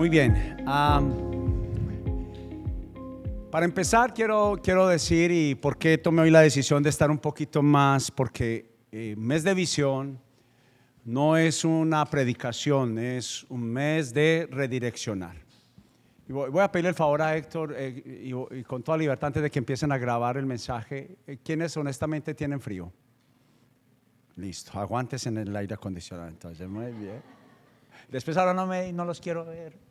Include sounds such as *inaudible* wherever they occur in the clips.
Muy bien. para empezar, quiero, quiero decir y por qué tomé hoy la decisión de estar un poquito más, porque eh, mes de visión no es una predicación, es un mes de redireccionar. Voy, a pedirle el favor a Héctor eh, y, con toda libertad antes de que empiecen a grabar el mensaje, eh, ¿quiénes honestamente tienen frío? Listo, aguantes en el aire acondicionado. Entonces, muy bien. Después ahora no, me, no los quiero ver.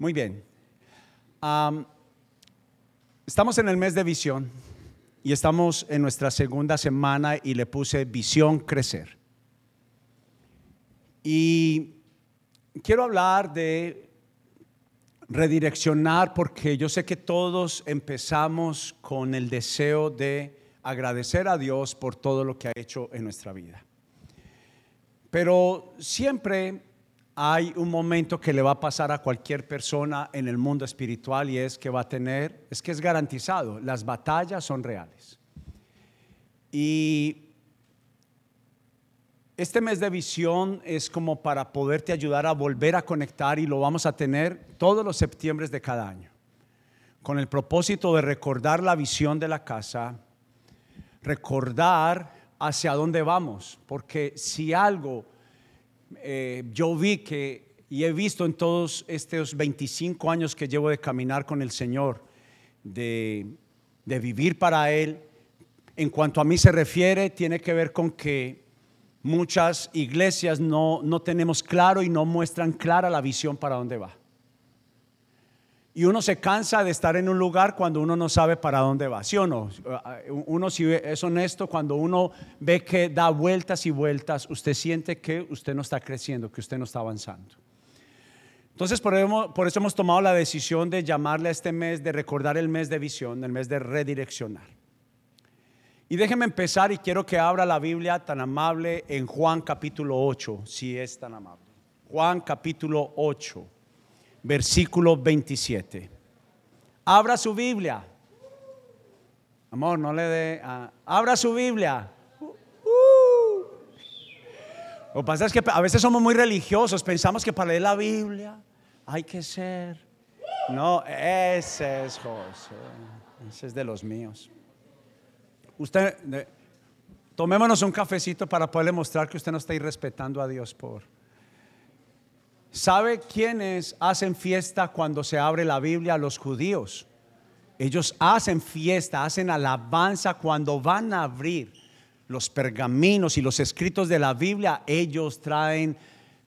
Muy bien. estamos en el mes de visión y estamos en nuestra segunda semana y le puse visión crecer. Y quiero hablar de redireccionar porque yo sé que todos empezamos con el deseo de agradecer a Dios por todo lo que ha hecho en nuestra vida. Pero siempre hay un momento que le va a pasar a cualquier persona en el mundo espiritual y es que va a tener, es que es garantizado, las batallas son reales. Y este mes de visión es como para poderte ayudar a volver a conectar y lo vamos a tener todos los septiembre de cada año, con el propósito de recordar la visión de la casa, recordar hacia dónde vamos, porque si algo eh, yo vi que, y he visto en todos estos 25 años que llevo de caminar con el Señor, de, de vivir para Él, en cuanto a mí se refiere, tiene que ver con que muchas iglesias no, no tenemos claro y no muestran clara la visión para dónde va. Y uno se cansa de estar en un lugar cuando uno no sabe para dónde va, ¿sí o no? Uno si es honesto, cuando uno ve que da vueltas y vueltas, usted siente que usted no está creciendo, que usted no está avanzando. Entonces, por eso hemos tomado la decisión de llamarle a este mes, de recordar el mes de visión, el mes de redireccionar. Y déjeme empezar y quiero que abra la Biblia tan amable en Juan capítulo 8, si es tan amable. Juan capítulo 8 versículo 27. Abra su Biblia. Amor, no le dé. abra su Biblia. Lo que pasa es que a veces somos muy religiosos, pensamos que para leer la Biblia hay que ser. No, ese es José. Ese es de los míos. Usted, tomémonos un cafecito para poderle mostrar que usted no está irrespetando a Dios por ¿Sabe quiénes hacen fiesta cuando se abre la Biblia? Los judíos. Ellos hacen fiesta, hacen alabanza cuando van a abrir los pergaminos y los escritos de la Biblia. Ellos traen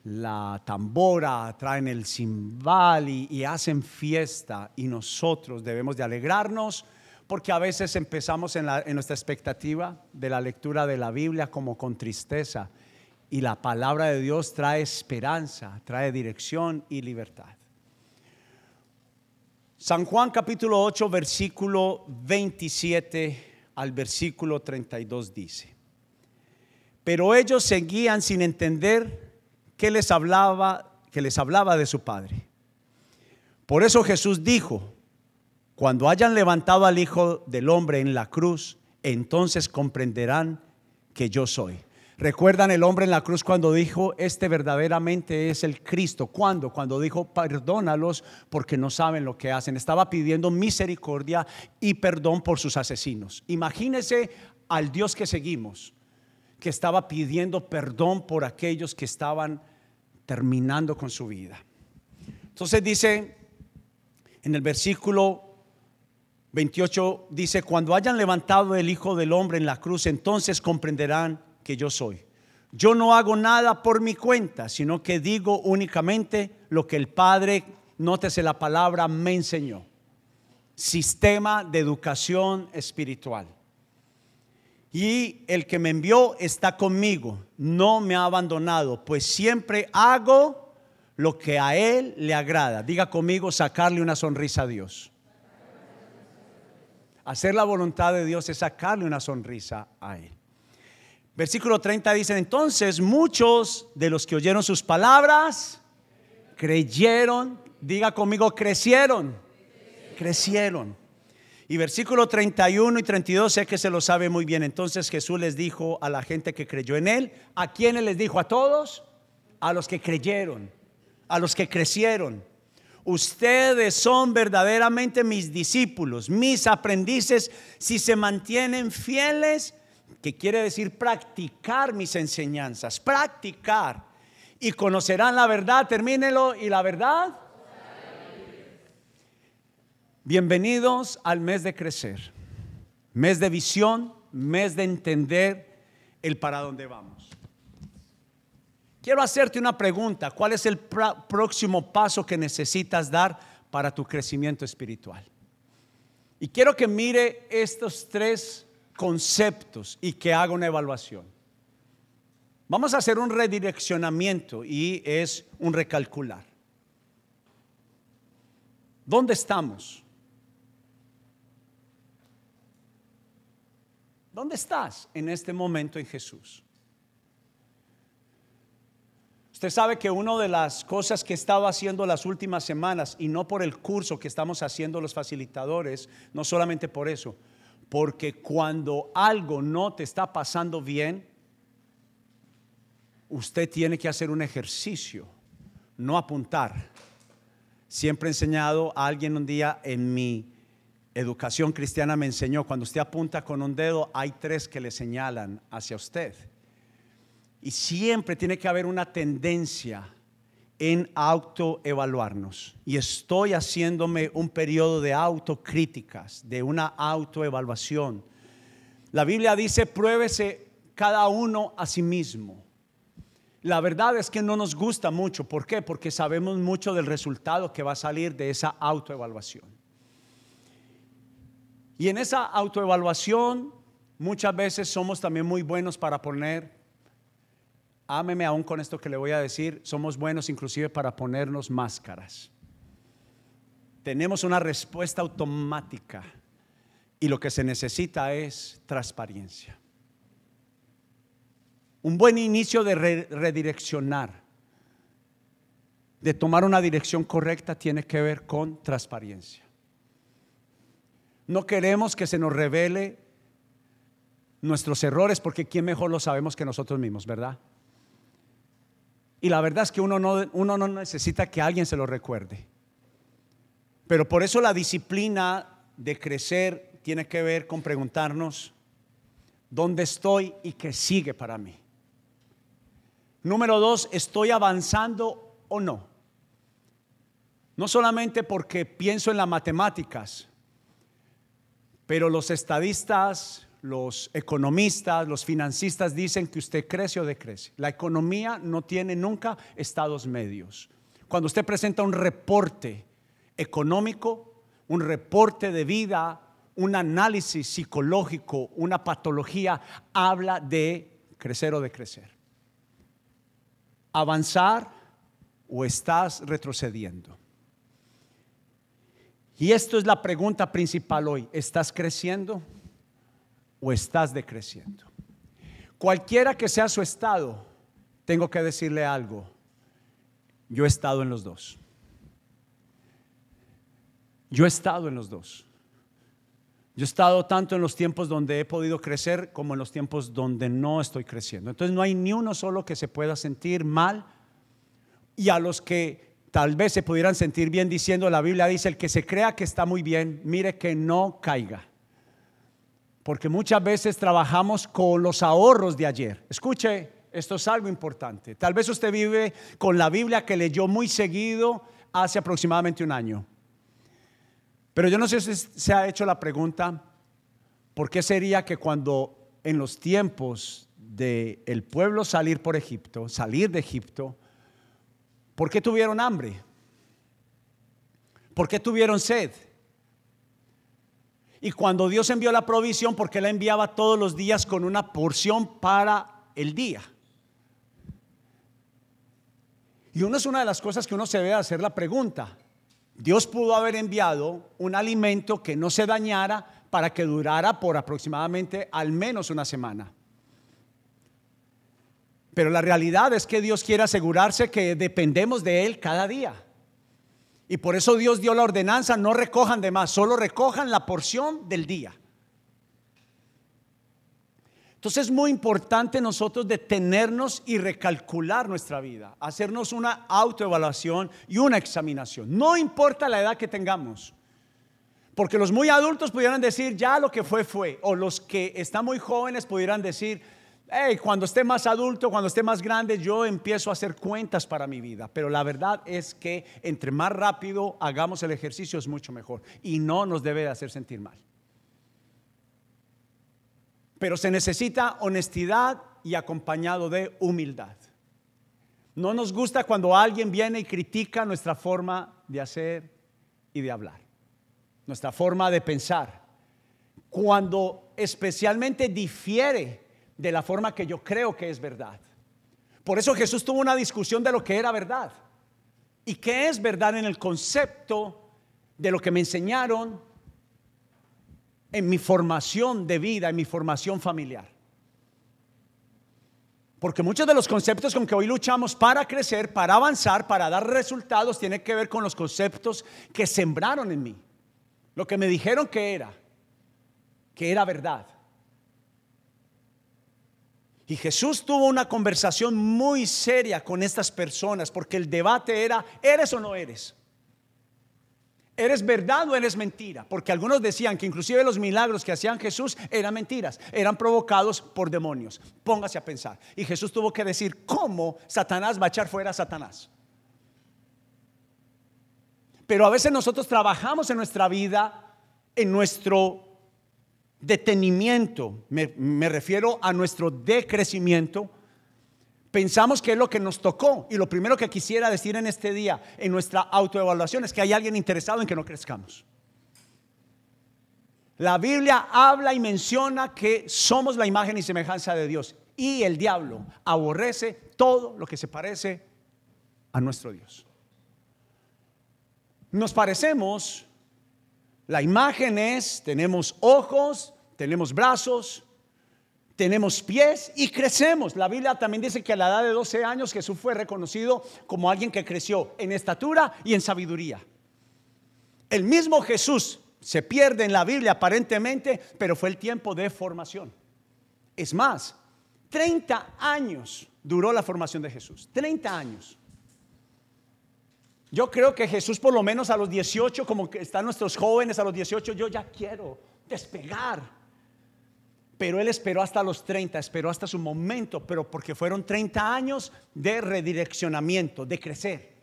la tambora, traen el cimbal y, hacen fiesta. Y nosotros debemos de alegrarnos porque a veces empezamos en nuestra expectativa de la lectura de la Biblia como con tristeza y la palabra de Dios trae esperanza, trae dirección y libertad. San Juan capítulo 8, versículo 27 al versículo 32 dice, pero ellos seguían sin entender que les hablaba, que les hablaba de su Padre. Por eso Jesús dijo, cuando hayan levantado al Hijo del Hombre en la cruz, entonces comprenderán que yo soy. ¿Recuerdan el hombre en la cruz cuando dijo, este verdaderamente es el Cristo? ¿Cuándo? Cuando dijo, perdónalos porque no saben lo que hacen. Estaba pidiendo misericordia y perdón por sus asesinos. Imagínese al Dios que seguimos, que estaba pidiendo perdón por aquellos que estaban terminando con su vida. Entonces dice en el versículo 28, dice, cuando hayan levantado el Hijo del Hombre en la cruz, entonces comprenderán que yo soy. Yo no hago nada por mi cuenta, sino que digo únicamente lo que el Padre, nótese la palabra, me enseñó. Sistema de educación espiritual. Y el que me envió está conmigo, no me ha abandonado, pues siempre hago lo que a Él le agrada. Diga conmigo, sacarle una sonrisa a Dios. Hacer la voluntad de Dios es sacarle una sonrisa a Él. Versículo 30 dice, entonces muchos de los que oyeron sus palabras creyeron, diga conmigo, crecieron, crecieron. Y versículo 31 y 32 sé que se lo sabe muy bien. Entonces Jesús les dijo a la gente que creyó en él, ¿a quiénes les dijo? ¿A todos? A los que creyeron. a los que crecieron. Ustedes son verdaderamente mis discípulos, mis aprendices, si se mantienen fieles, que quiere decir practicar mis enseñanzas, practicar. Y conocerán la verdad, termínelo, y la verdad. Bienvenidos al mes de crecer, mes de visión, mes de entender el para dónde vamos. Quiero hacerte una pregunta. ¿Cuál es el próximo paso que necesitas dar para tu crecimiento espiritual? Y quiero que mire estos tres conceptos y que haga una evaluación. Vamos a hacer un redireccionamiento y es un recalcular. ¿Dónde estamos? ¿Dónde estás en este momento en Jesús? Usted sabe que una de las cosas que he estado haciendo las últimas semanas, y no por el curso que estamos haciendo los facilitadores, no solamente por eso, porque cuando algo no te está pasando bien, usted tiene que hacer un ejercicio, no apuntar. Siempre he enseñado a alguien un día en mi educación cristiana me enseñó, cuando usted apunta con un dedo, hay tres que le señalan hacia usted. Y siempre tiene que haber una tendencia en autoevaluarnos. Y estoy haciéndome un periodo de autocríticas, de una autoevaluación. La Biblia dice, pruébese cada uno a sí mismo. La verdad es que no nos gusta mucho. ¿Por qué? Porque sabemos mucho del resultado que va a salir de esa autoevaluación. Y en esa autoevaluación muchas veces somos también muy buenos para poner ámeme aún con esto que le voy a decir, somos buenos inclusive para ponernos máscaras. Tenemos una respuesta automática y lo que se necesita es transparencia. Un buen inicio de redireccionar, de tomar una dirección correcta, tiene que ver con transparencia. No queremos que se nos revele nuestros errores porque quién mejor lo sabemos que nosotros mismos, ¿verdad? Y la verdad es que uno no, uno no necesita que alguien se lo recuerde. Pero por eso la disciplina de crecer tiene que ver con preguntarnos dónde estoy y qué sigue para mí. Número dos, ¿estoy avanzando o no? No solamente porque pienso en las matemáticas, pero los estadistas, los economistas, los financistas dicen que usted crece o decrece. La economía no tiene nunca estados medios. Cuando usted presenta un reporte económico, un reporte de vida, un análisis psicológico, una patología, habla de crecer o decrecer. Avanzar o estás retrocediendo. Y esto es la pregunta principal hoy. ¿Estás creciendo? O estás decreciendo. Cualquiera que sea su estado, tengo que decirle algo. Yo he estado en los dos. Yo he estado en los dos. Yo he estado tanto en los tiempos donde he podido crecer como en los tiempos donde no estoy creciendo. Entonces no hay ni uno solo que se pueda sentir mal y a los que tal vez se pudieran sentir bien diciendo, la Biblia dice, el que se crea que está muy bien, mire que no caiga. Porque muchas veces trabajamos con los ahorros de ayer. Escuche, esto es algo importante. Tal vez usted vive con la Biblia que leyó muy seguido hace aproximadamente un año. Pero yo no sé si se ha hecho la pregunta, ¿por qué sería que cuando en los tiempos del el pueblo salir por Egipto, salir de Egipto, ¿por qué tuvieron hambre? ¿Por qué tuvieron sed? Y cuando Dios envió la provisión, porque la enviaba todos los días con una porción para el día. Y una es una de las cosas que uno se debe hacer la pregunta. Dios pudo haber enviado un alimento que no se dañara para que durara por aproximadamente al menos una semana. Pero la realidad es que Dios quiere asegurarse que dependemos de Él cada día. Y por eso Dios dio la ordenanza, no recojan de más, solo recojan la porción del día. Entonces es muy importante nosotros detenernos y recalcular nuestra vida, hacernos una autoevaluación y una examinación. No importa la edad que tengamos. Porque los muy adultos pudieran decir, ya lo que fue fue. O los que están muy jóvenes pudieran decir, hey, cuando esté más adulto, cuando esté más grande, yo empiezo a hacer cuentas para mi vida. Pero la verdad es que entre más rápido hagamos el ejercicio es mucho mejor. Y no nos debe de hacer sentir mal. Pero se necesita honestidad y acompañado de humildad. No nos gusta cuando alguien viene y critica nuestra forma de hacer y de hablar, nuestra forma de pensar. Cuando especialmente difiere de la forma que yo creo que es verdad. Por eso Jesús tuvo una discusión de lo que era verdad. ¿Y qué es verdad en el concepto de lo que me enseñaron en mi formación de vida, en mi formación familiar. Porque muchos de los conceptos con que hoy luchamos para crecer, para avanzar, para dar resultados, tienen que ver con los conceptos que sembraron en mí. Lo que me dijeron que era, que era verdad. Y Jesús tuvo una conversación muy seria con estas personas, porque el debate era, ¿eres o no eres? ¿Eres verdad o eres mentira? Porque algunos decían que inclusive los milagros que hacían Jesús eran mentiras, eran provocados por demonios. Póngase a pensar. Y Jesús tuvo que decir cómo Satanás va a echar fuera a Satanás. Pero a veces nosotros trabajamos en nuestra vida, en nuestro detenimiento, me, refiero a nuestro decrecimiento pensamos que es lo que nos tocó. Y lo primero que quisiera decir en este día, en nuestra autoevaluación, es que hay alguien interesado en que no crezcamos. La Biblia habla y menciona que somos la imagen y semejanza de Dios. Y el diablo aborrece todo lo que se parece a nuestro Dios. Nos parecemos, la imagen es, tenemos ojos, tenemos brazos, tenemos pies y crecemos. La Biblia también dice que a la edad de 12 años Jesús fue reconocido como alguien que creció en estatura y en sabiduría. El mismo Jesús se pierde en la Biblia aparentemente, pero fue el tiempo de formación. Es más, 30 años duró la formación de Jesús. 30 años. Yo creo que Jesús por lo menos a los 18, como que están nuestros jóvenes a los 18, yo ya quiero despegar pero él esperó hasta los 30, esperó hasta su momento, pero porque fueron 30 años de redireccionamiento, de crecer.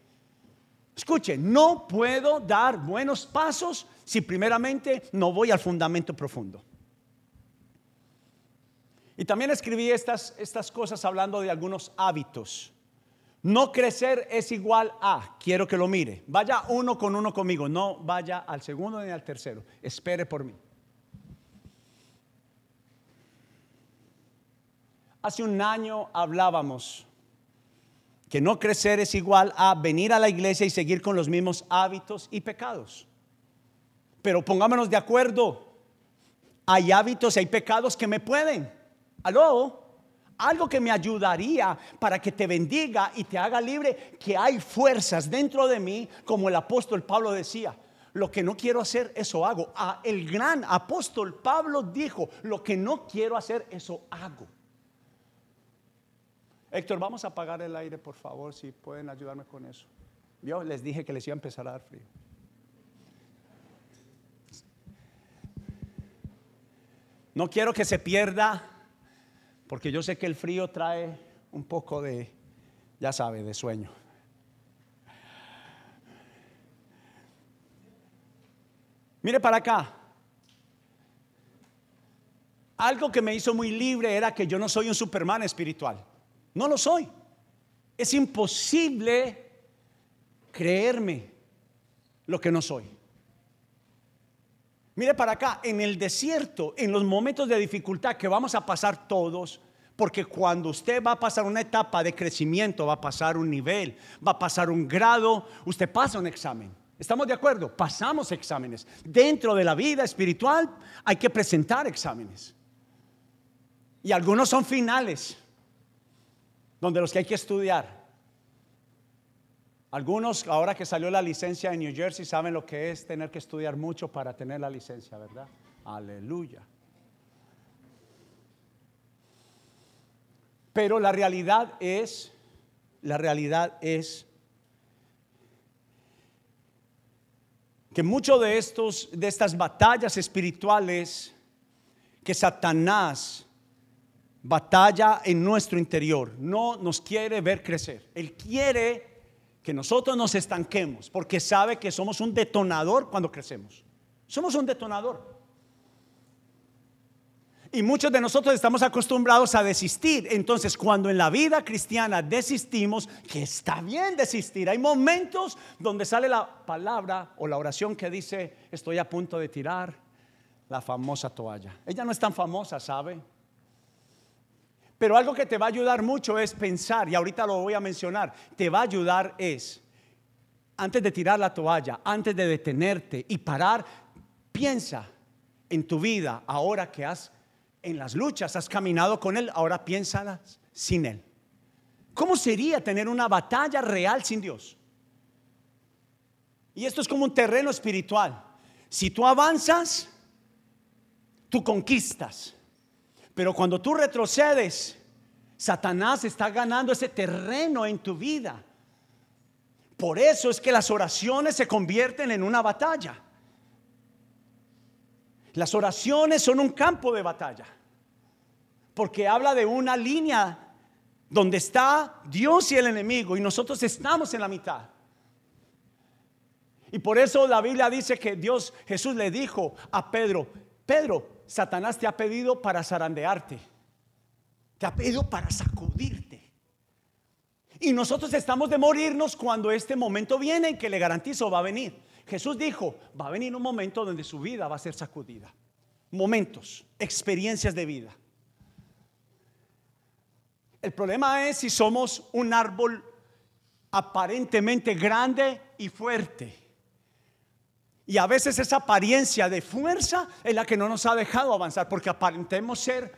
Escuche, no puedo dar buenos pasos si primeramente no voy al fundamento profundo. Y también escribí estas, estas cosas hablando de algunos hábitos. No crecer es igual a, quiero que lo mire, vaya uno con uno conmigo, no vaya al segundo ni al tercero, espere por mí. Hace un año hablábamos que no crecer es igual a venir a la iglesia y seguir con los mismos hábitos y pecados. Pero pongámonos de acuerdo. Hay hábitos, hay pecados que me pueden. Aló, algo que me ayudaría para que te bendiga y te haga libre, que hay fuerzas dentro de mí, como el apóstol Pablo decía. Lo que no quiero hacer, eso hago. Ah, el gran apóstol Pablo dijo, lo que no quiero hacer, eso hago. Héctor, vamos a apagar el aire, por favor, si pueden ayudarme con eso. Yo les dije que les iba a empezar a dar frío. No quiero que se pierda, porque yo sé que el frío trae un poco de, ya sabe, de sueño. Mire para acá. Algo que me hizo muy libre era que yo no soy un Superman espiritual. No lo soy. Es imposible creerme lo que no soy. Mire para acá, en el desierto, en los momentos de dificultad que vamos a pasar todos, porque cuando usted va a pasar una etapa de crecimiento, va a pasar un nivel, va a pasar un grado, usted pasa un examen. ¿Estamos de acuerdo? Pasamos exámenes. Dentro de la vida espiritual hay que presentar exámenes. Y algunos son finales donde los que hay que estudiar. Algunos, ahora que salió la licencia en New Jersey, saben lo que es tener que estudiar mucho para tener la licencia, ¿verdad? Aleluya. Pero la realidad es, la realidad es que muchos de estos de estas batallas espirituales que Satanás batalla en nuestro interior, no nos quiere ver crecer. Él quiere que nosotros nos estanquemos porque sabe que somos un detonador cuando crecemos. Somos un detonador. Y muchos de nosotros estamos acostumbrados a desistir. Entonces, cuando en la vida cristiana desistimos, que está bien desistir, hay momentos donde sale la palabra o la oración que dice, estoy a punto de tirar la famosa toalla. Ella no es tan famosa, ¿sabe? Pero algo que te va a ayudar mucho es pensar, y ahorita lo voy a mencionar, te va a ayudar es, antes de tirar la toalla, antes de detenerte y parar, piensa en tu vida ahora que has en las luchas, has caminado con Él, ahora piénsalas sin Él. ¿Cómo sería tener una batalla real sin Dios? Y esto es como un terreno espiritual. Si tú avanzas, tú conquistas. Pero cuando tú retrocedes, Satanás está ganando ese terreno en tu vida. Por eso es que las oraciones se convierten en una batalla. Las oraciones son un campo de batalla, porque habla de una línea donde está Dios y el enemigo y nosotros estamos en la mitad. Y por eso la Biblia dice que Dios, Jesús le dijo a Pedro, Pedro, Satanás te ha pedido para zarandearte, te ha pedido para sacudirte. Y nosotros estamos de morirnos cuando este momento viene, que le garantizo va a venir. Jesús dijo, va a venir un momento donde su vida va a ser sacudida. Momentos, experiencias de vida. El problema es si somos un árbol aparentemente grande y fuerte. Y a veces esa apariencia de fuerza es la que no nos ha dejado avanzar, porque aparentemos ser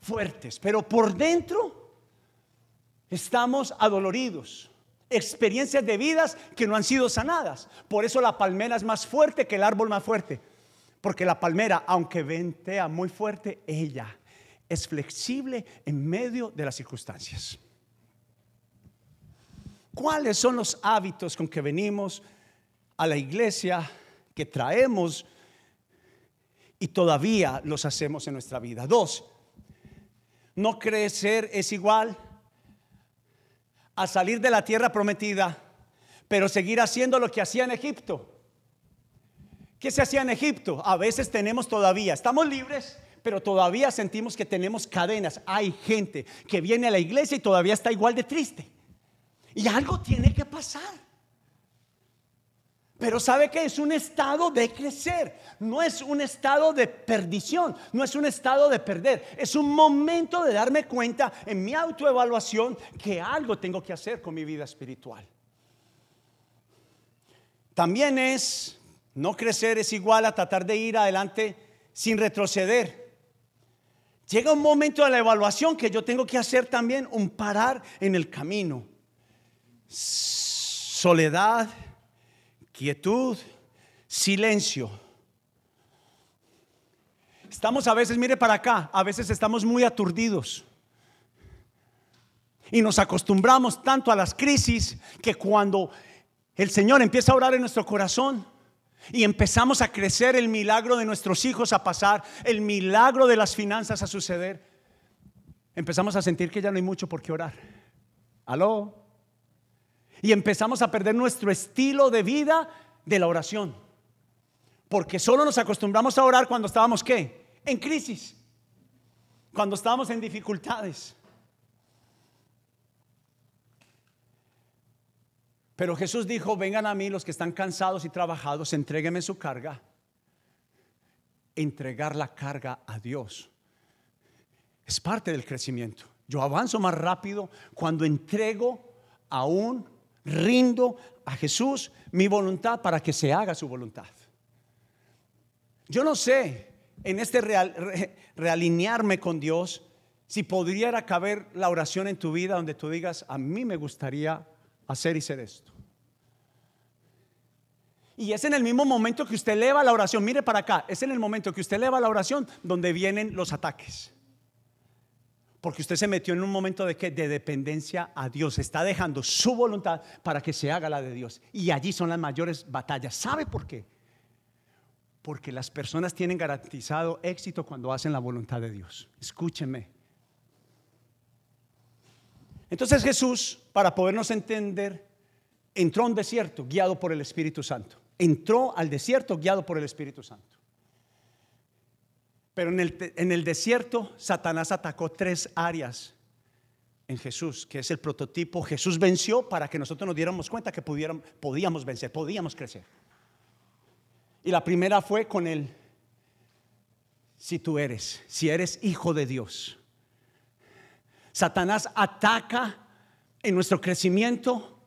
fuertes, pero por dentro estamos adoloridos experiencias de vidas que no han sido sanadas. Por eso la palmera es más fuerte que el árbol más fuerte. Porque la palmera, aunque ventea muy fuerte, ella es flexible en medio de las circunstancias. ¿Cuáles son los hábitos con que venimos a la iglesia, que traemos y todavía los hacemos en nuestra vida? Dos, no crecer es igual a salir de la tierra prometida, pero seguir haciendo lo que hacía en Egipto. ¿Qué se hacía en Egipto? A veces tenemos todavía, estamos libres, pero todavía sentimos que tenemos cadenas. Hay gente que viene a la iglesia y todavía está igual de triste. Y algo tiene que pasar. Pero sabe que es un estado de crecer, no es un estado de perdición, no es un estado de perder, es un momento de darme cuenta en mi autoevaluación que algo tengo que hacer con mi vida espiritual. También es, no crecer es igual a tratar de ir adelante sin retroceder. Llega un momento de la evaluación que yo tengo que hacer también un parar en el camino. Soledad quietud, silencio. Estamos a veces, mire para acá, a veces estamos muy aturdidos. Y nos acostumbramos tanto a las crisis que cuando el Señor empieza a orar en nuestro corazón y empezamos a crecer el milagro de nuestros hijos a pasar, el milagro de las finanzas a suceder, empezamos a sentir que ya no hay mucho por qué orar. ¿Aló? Y empezamos a perder nuestro estilo de vida de la oración. Porque solo nos acostumbramos a orar cuando estábamos qué? En crisis. Cuando estábamos en dificultades. Pero Jesús dijo, vengan a mí los que están cansados y trabajados, entréguenme su carga. Entregar la carga a Dios es parte del crecimiento. Yo avanzo más rápido cuando entrego a un rindo a Jesús mi voluntad para que se haga su voluntad. Yo no sé en este real, realinearme con Dios si podría caber la oración en tu vida donde tú digas, a mí me gustaría hacer y ser esto. Y es en el mismo momento que usted eleva la oración, mire para acá, es en el momento que usted eleva la oración donde vienen los ataques. Porque usted se metió en un momento de que de dependencia a Dios, está dejando su voluntad para que se haga la de Dios. Y allí son las mayores batallas. ¿Sabe por qué? Porque las personas tienen garantizado éxito cuando hacen la voluntad de Dios. Escúchenme. Entonces Jesús, para podernos entender, entró a un desierto guiado por el Espíritu Santo. Entró al desierto guiado por el Espíritu Santo. Pero en el, en el desierto, Satanás atacó tres áreas en Jesús, que es el prototipo. Jesús venció para que nosotros nos diéramos cuenta que podíamos vencer, podíamos crecer. Y la primera fue con el, si tú eres, si eres hijo de Dios. Satanás ataca en nuestro crecimiento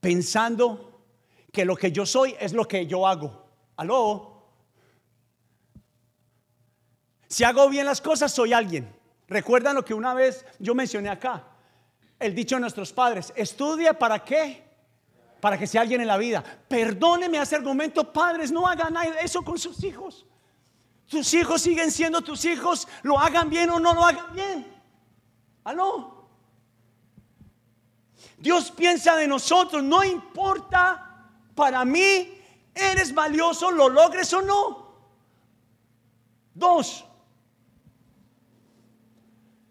pensando que lo que yo soy es lo que yo hago. Aló. Si hago bien las cosas, soy alguien. Recuerdan lo que una vez yo mencioné acá. El dicho de nuestros padres, estudie para qué? Para que sea alguien en la vida. Perdóneme ese argumento, padres, no hagan eso con sus hijos. Tus hijos siguen siendo tus hijos, lo hagan bien o no lo hagan bien. Aló. Dios piensa de nosotros, no importa para mí, eres valioso, lo logres o no. Dos,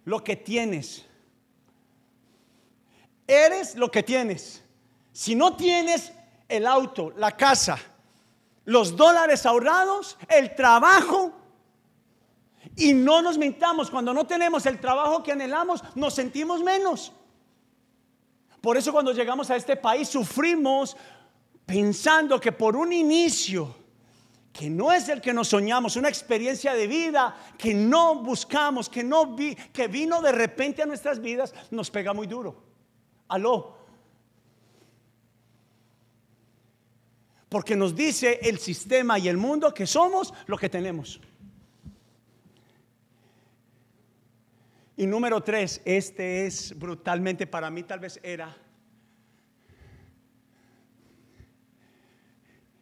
lo que tienes. Eres lo que tienes. Si no tienes el auto, la casa, los dólares ahorrados, el trabajo, y no nos mintamos, cuando no tenemos el trabajo que anhelamos, nos sentimos menos. Por eso cuando llegamos a este país sufrimos pensando que por un inicio que no es el que nos soñamos, una experiencia de vida que no buscamos, que no vi, que vino de repente a nuestras vidas, nos pega muy duro. Aló. Porque nos dice el sistema y el mundo que somos lo que tenemos. Y número tres, este es brutalmente para mí, tal vez era.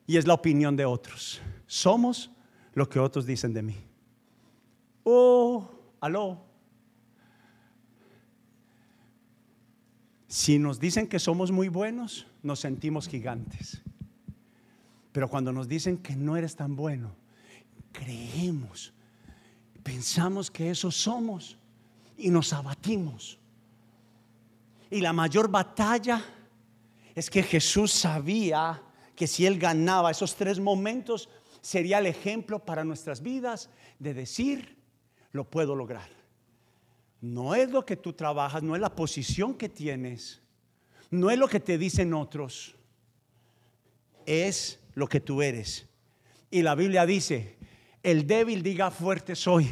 Y es la opinión de otros. Somos lo que otros dicen de mí. Oh, aló. Si nos dicen que somos muy buenos, nos sentimos gigantes. Pero cuando nos dicen que no eres tan bueno, creemos, pensamos que eso somos y nos abatimos. Y la mayor batalla es que Jesús sabía que si él ganaba esos tres momentos, sería el ejemplo para nuestras vidas de decir, lo puedo lograr. No es lo que tú trabajas, no es la posición que tienes, no es lo que te dicen otros, es lo que tú eres. Y la Biblia dice, el débil diga fuerte soy.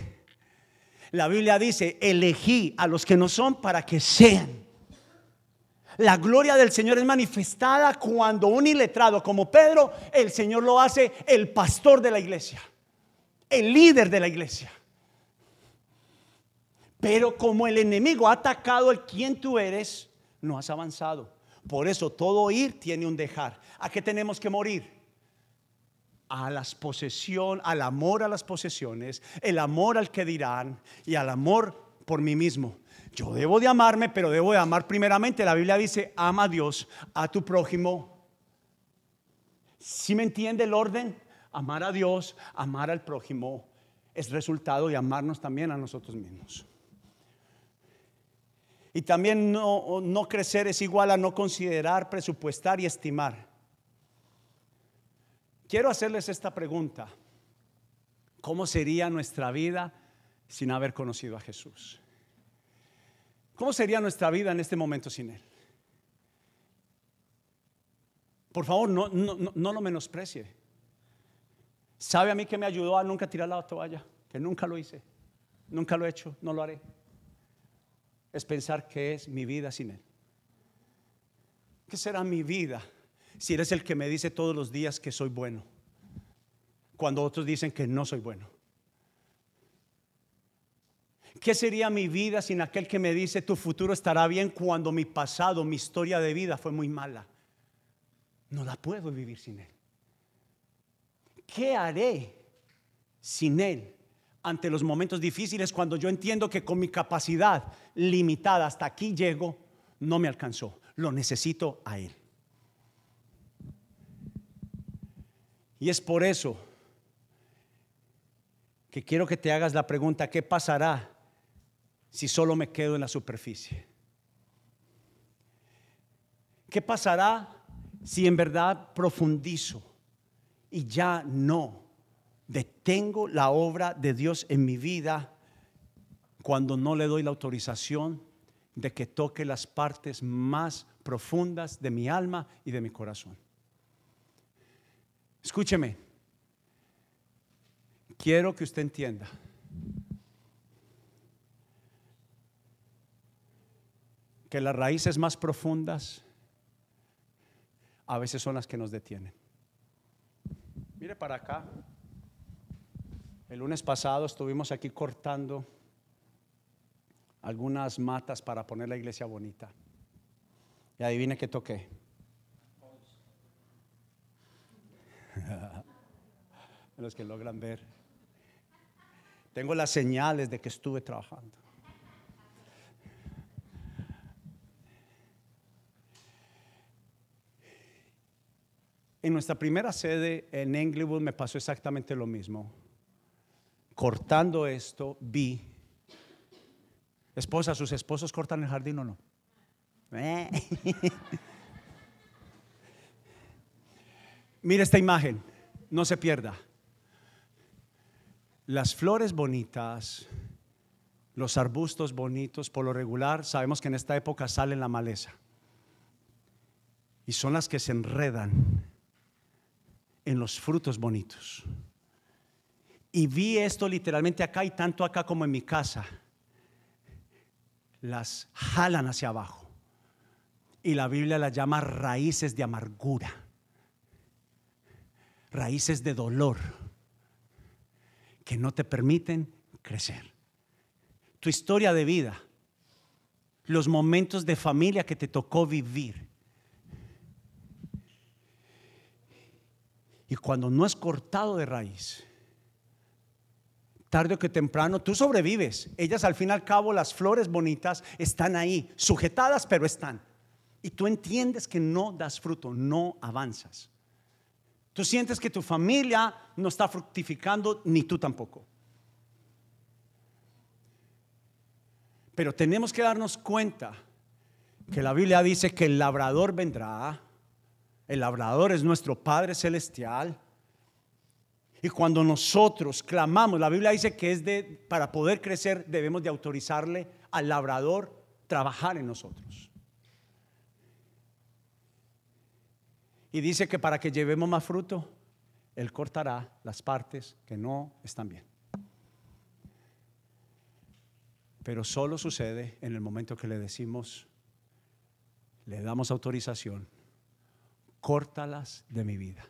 La Biblia dice, elegí a los que no son para que sean. La gloria del Señor es manifestada cuando un iletrado como Pedro, el Señor lo hace el pastor de la iglesia, el líder de la iglesia. Pero como el enemigo ha atacado el quien tú eres, no has avanzado. Por eso todo ir tiene un dejar. ¿A qué tenemos que morir? A las posesiones, al amor a las posesiones, el amor al que dirán y al amor por mí mismo. Yo debo de amarme, pero debo de amar primeramente. La Biblia dice, ama a Dios, a tu prójimo. Si me entiende el orden? Amar a Dios, amar al prójimo, es resultado de amarnos también a nosotros mismos. Y también no, no crecer es igual a no considerar, presupuestar y estimar. Quiero hacerles esta pregunta. ¿Cómo sería nuestra vida sin haber conocido a Jesús? ¿Cómo sería nuestra vida en este momento sin Él? Por favor, no, no, lo menosprecie. ¿Sabe a mí que me ayudó a nunca tirar la toalla? Que nunca lo hice, nunca lo he hecho, no lo haré. Es pensar que es mi vida sin Él. ¿Qué será mi vida si eres el que me dice todos los días que soy bueno? Cuando otros dicen que no soy bueno. ¿Qué sería mi vida sin aquel que me dice tu futuro estará bien cuando mi pasado, mi historia de vida fue muy mala? No la puedo vivir sin Él. ¿Qué haré sin Él ante los momentos difíciles cuando yo entiendo que con mi capacidad limitada hasta aquí llego, no me alcanzó. Lo necesito a Él. Y es por eso que quiero que te hagas la pregunta, ¿qué pasará si solo me quedo en la superficie? ¿Qué pasará si en verdad profundizo y ya no detengo la obra de Dios en mi vida cuando no le doy la autorización de que toque las partes más profundas de mi alma y de mi corazón? Escúcheme, quiero que usted entienda. Que las raíces más profundas a veces son las que nos detienen. Mire para acá. El lunes pasado estuvimos aquí cortando algunas matas para poner la iglesia bonita. Y adivine qué toqué. *laughs* Los que logran ver. Tengo las señales de que estuve trabajando. En nuestra primera sede en Englewood me pasó exactamente lo mismo. Cortando esto, vi. Esposa, ¿sus esposos cortan el jardín o no? *laughs* Eh. Mire esta imagen, no se pierda. Las flores bonitas, los arbustos bonitos, por lo regular, sabemos que en esta época salen la maleza. Y son las que se enredan en los frutos bonitos. Y vi esto literalmente acá y tanto acá como en mi casa. Las jalan hacia abajo. Y la Biblia las llama raíces de amargura, raíces de dolor, que no te permiten crecer. Tu historia de vida, los momentos de familia que te tocó vivir, Y cuando no es cortado de raíz, tarde o que temprano tú sobrevives. Ellas al fin y al cabo, las flores bonitas están ahí, sujetadas, pero están. Y tú entiendes que no das fruto, no avanzas. Tú sientes que tu familia no está fructificando, ni tú tampoco. Pero tenemos que darnos cuenta que la Biblia dice que el labrador vendrá el labrador es nuestro Padre Celestial. Y cuando nosotros clamamos, la Biblia dice que es de, para poder crecer debemos de autorizarle al labrador trabajar en nosotros. Y dice que para que llevemos más fruto, Él cortará las partes que no están bien. Pero solo sucede en el momento que le decimos, le damos autorización córtalas de mi vida.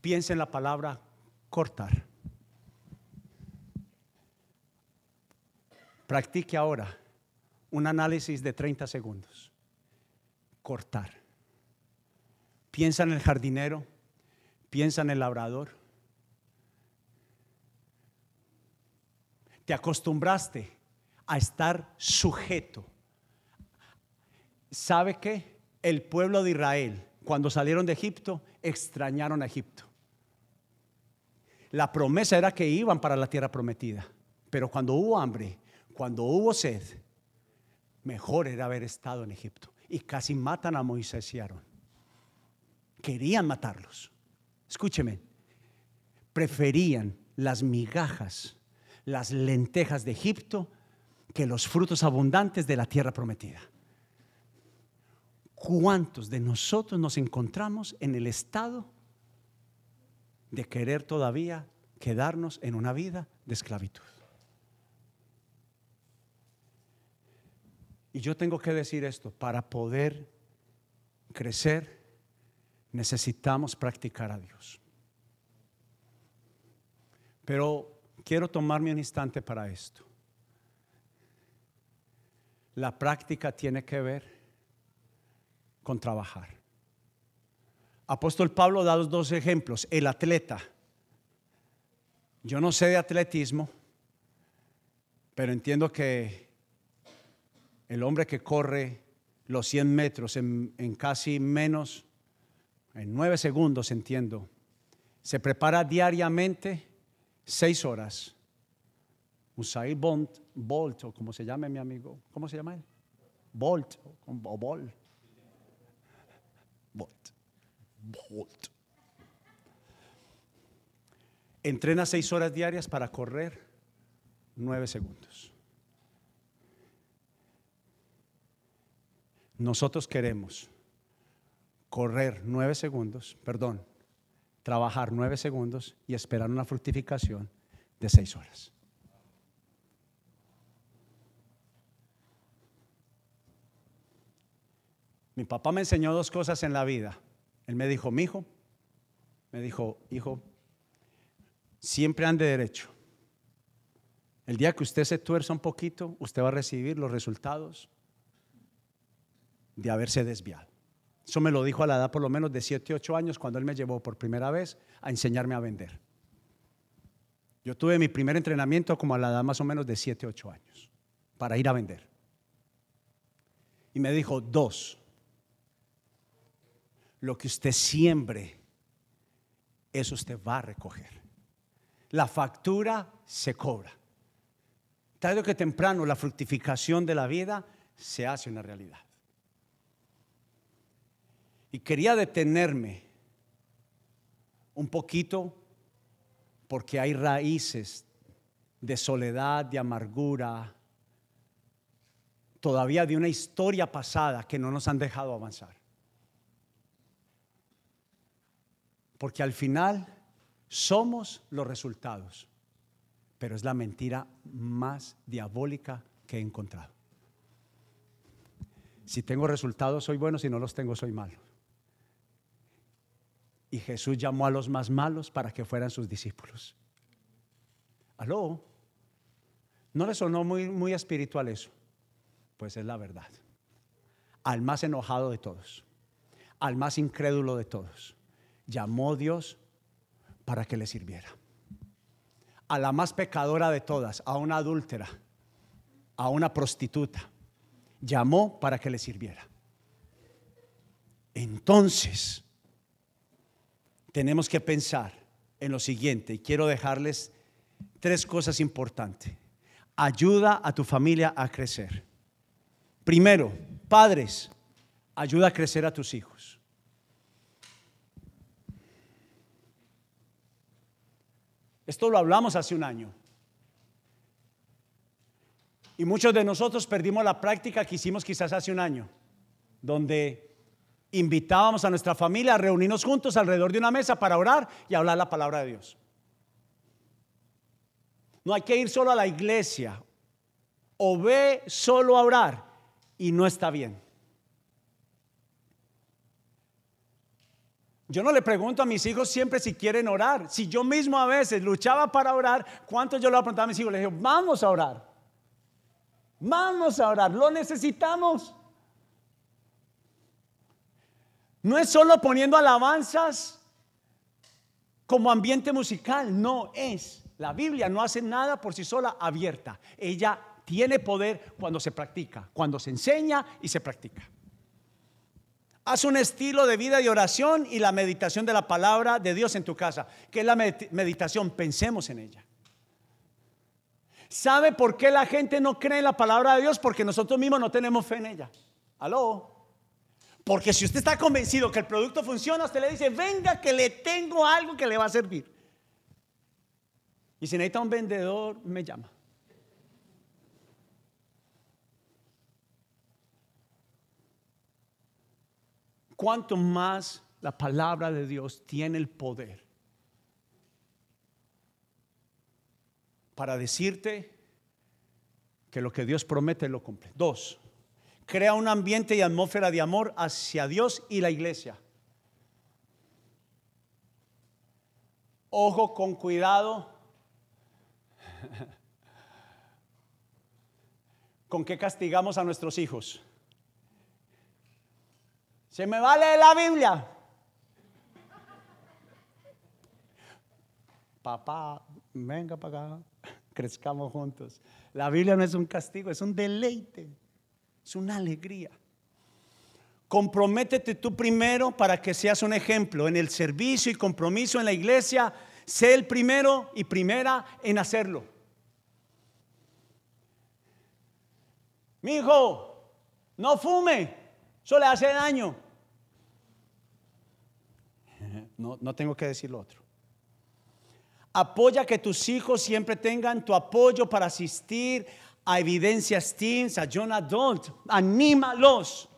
Piensa en la palabra cortar. Practique ahora un análisis de 30 segundos. Cortar. Piensa en el jardinero, piensa en el labrador. Te acostumbraste a estar sujeto. ¿Sabe qué? El pueblo de Israel cuando salieron de Egipto, extrañaron a Egipto. La promesa era que iban para la tierra prometida, pero cuando hubo hambre, cuando hubo sed, mejor era haber estado en Egipto. Y casi matan a Moisés y Aarón. Querían matarlos. Escúcheme, preferían las migajas, las lentejas de Egipto que los frutos abundantes de la tierra prometida. ¿Cuántos de nosotros nos encontramos en el estado de querer todavía quedarnos en una vida de esclavitud? Y yo tengo que decir esto, para poder crecer necesitamos practicar a Dios. Pero quiero tomarme un instante para esto. La práctica tiene que ver con trabajar. Apóstol Pablo da dos ejemplos. El atleta. Yo no sé de atletismo, Pero entiendo que el hombre que corre los 100 metros en, en casi menos, en 9 segundos, entiendo, se prepara diariamente 6 horas. Usain Bolt, Bolt, o como se llame mi amigo, ¿cómo se llama él? Bolt, o Bolt. Bolt. Bolt. Entrena seis horas diarias para correr nueve segundos. Nosotros queremos correr nueve segundos, perdón, trabajar nueve segundos y esperar una fructificación de seis horas. Mi papá me enseñó dos cosas en la vida. Él me dijo, mi hijo, me dijo, hijo, siempre ande derecho. El día que usted se tuerza un poquito, usted va a recibir los resultados de haberse desviado. Eso me lo dijo a la edad por lo menos de 7, 8 años cuando él me llevó por primera vez a enseñarme a vender. Yo tuve mi primer entrenamiento como a la edad más o menos de 7, 8 años para ir a vender. Y me dijo, dos, lo que usted siembre, eso usted va a recoger. La factura se cobra. Tarde que temprano la fructificación de la vida se hace una realidad. Y quería detenerme un poquito porque hay raíces de soledad, de amargura, todavía de una historia pasada que no nos han dejado avanzar. Porque al final somos los resultados, pero es la mentira más diabólica que he encontrado. Si tengo resultados, soy bueno, si no los tengo, soy malo. Y Jesús llamó a los más malos para que fueran sus discípulos. ¿Aló? ¿No le sonó muy, muy espiritual eso? Pues es la verdad. Al más enojado de todos, al más incrédulo de todos, llamó Dios para que le sirviera. A la más pecadora de todas, a una adúltera, a una prostituta, llamó para que le sirviera. Entonces, tenemos que pensar en lo siguiente y quiero dejarles tres cosas importantes. Ayuda a tu familia a crecer. Primero, padres, ayuda a crecer a tus hijos. Esto lo hablamos hace un año. Y muchos de nosotros perdimos la práctica que hicimos quizás hace un año, donde invitábamos a nuestra familia a reunirnos juntos alrededor de una mesa para orar y hablar la palabra de Dios. No hay que ir solo a la iglesia o ve solo a orar y no está bien. Yo no le pregunto a mis hijos siempre si quieren orar. Si yo mismo a veces luchaba para orar, ¿cuánto yo le preguntaba a mis hijos? Les digo, vamos a orar. Vamos a orar, lo necesitamos. No es solo poniendo alabanzas como ambiente musical, no es. La Biblia no hace nada por sí sola abierta. Ella tiene poder cuando se practica, cuando se enseña y se practica. Haz un estilo de vida y oración y la meditación de la palabra de Dios en tu casa. ¿Qué es la meditación? Pensemos en ella. ¿Sabe por qué la gente no cree en la palabra de Dios? Porque nosotros mismos no tenemos fe en ella. ¿Aló? Porque si usted está convencido que el producto funciona, usted le dice, venga que le tengo algo que le va a servir. Y si necesita un vendedor, me llama. Cuanto más la palabra de Dios tiene el poder para decirte que lo que Dios promete lo cumple. Dos, crea un ambiente y atmósfera de amor hacia Dios y la iglesia. Ojo con cuidado. *laughs* ¿Con qué castigamos a nuestros hijos? Se me va a leer la Biblia. Papá, venga para acá. crezcamos juntos. La Biblia no es un castigo, es un deleite, es una alegría. Comprométete tú primero para que seas un ejemplo en el servicio y compromiso en la iglesia. Sé el primero y primera en hacerlo. Mi hijo, no fume, eso le hace daño. No, no tengo que decir lo otro. Apoya que tus hijos siempre tengan tu apoyo para asistir a Evidencias Teens, a John Adult. Anímalos.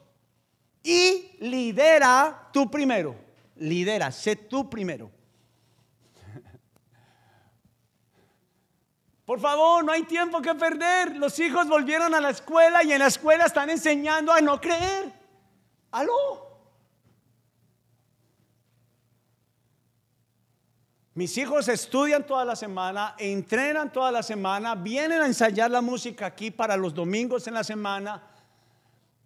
Y lidera tú primero. Lidera, sé tú primero. Por favor, no hay tiempo que perder. Los hijos volvieron a la escuela y en la escuela están enseñando a no creer. Aló. Mis hijos estudian toda la semana, entrenan toda la semana, vienen a ensayar la música aquí para los domingos en la semana.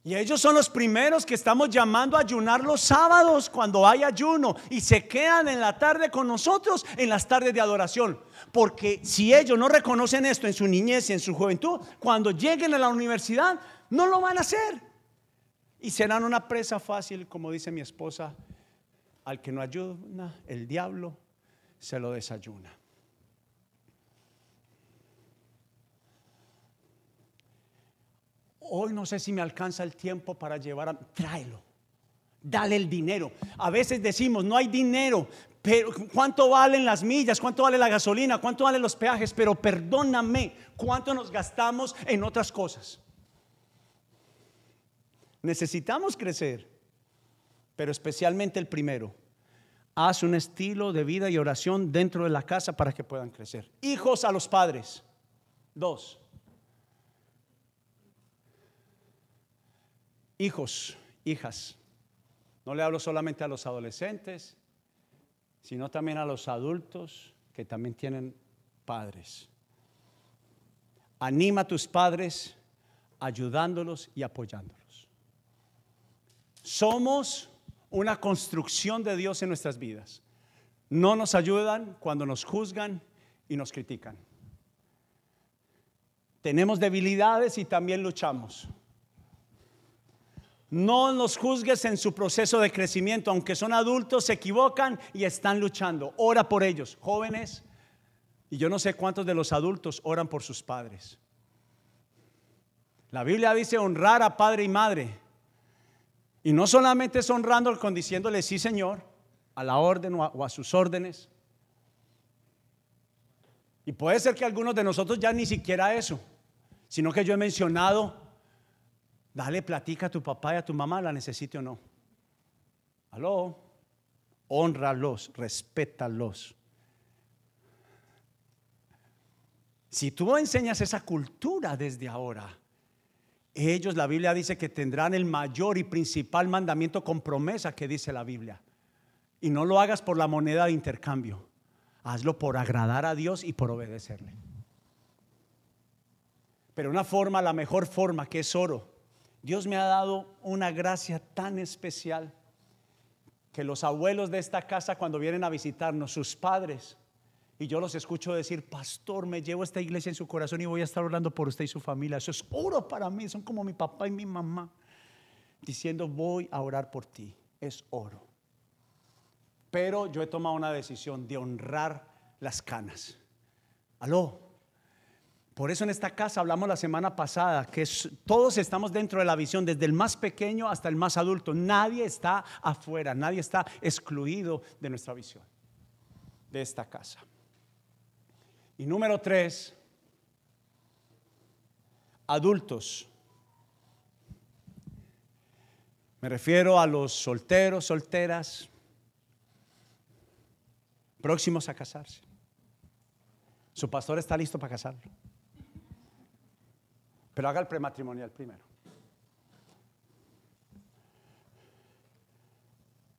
Y ellos son los primeros que estamos llamando a ayunar los sábados cuando hay ayuno y se quedan en la tarde con nosotros en las tardes de adoración. Porque si ellos no reconocen esto en su niñez y en su juventud, cuando lleguen a la universidad no lo van a hacer. Y serán una presa fácil, como dice mi esposa, al que no ayuda el diablo se lo desayuna. Hoy no sé si me alcanza el tiempo para llevar a... Tráelo. Dale el dinero. A veces decimos, no hay dinero, pero ¿cuánto valen las millas? ¿Cuánto vale la gasolina? ¿Cuánto valen los peajes? Pero perdóname, ¿cuánto nos gastamos en otras cosas? Necesitamos crecer, pero especialmente el primero, haz un estilo de vida y oración dentro de la casa para que puedan crecer. Hijos a los padres. Dos. Hijos, hijas. No le hablo solamente a los adolescentes, sino también a los adultos que también tienen padres. Anima a tus padres ayudándolos y apoyándolos. Somos una construcción de Dios en nuestras vidas. No nos ayudan cuando nos juzgan y nos critican. Tenemos debilidades y también luchamos. No nos juzgues en su proceso de crecimiento, aunque son adultos, se equivocan y están luchando. Ora por ellos, jóvenes. Y yo no sé cuántos de los adultos oran por sus padres. La Biblia dice honrar a padre y madre. Y no solamente es honrándolo con diciéndole sí, Señor, a la orden o a, o a sus órdenes. Y puede ser que algunos de nosotros ya ni siquiera eso, sino que yo he mencionado, dale platica a tu papá y a tu mamá, la necesite o no. Aló, honralos, respétalos. Si tú enseñas esa cultura desde ahora, ellos, la Biblia dice que tendrán el mayor y principal mandamiento con promesa que dice la Biblia. Y no lo hagas por la moneda de intercambio. Hazlo por agradar a Dios y por obedecerle. Pero una forma, la mejor forma, que es oro. Dios me ha dado una gracia tan especial que los abuelos de esta casa cuando vienen a visitarnos, sus padres, y yo los escucho decir, pastor, me llevo esta iglesia en su corazón y voy a estar orando por usted y su familia. Eso es oro para mí, son como mi papá y mi mamá, diciendo, voy a orar por ti. Es oro. Pero yo he tomado una decisión de honrar las canas. Aló. Por eso en esta casa hablamos la semana pasada que todos estamos dentro de la visión, desde el más pequeño hasta el más adulto. Nadie está afuera, nadie está excluido de nuestra visión, de esta casa. Y número tres, adultos. Me refiero a los solteros, solteras, próximos a casarse. Su pastor está listo para casarlo. Pero haga el prematrimonial primero.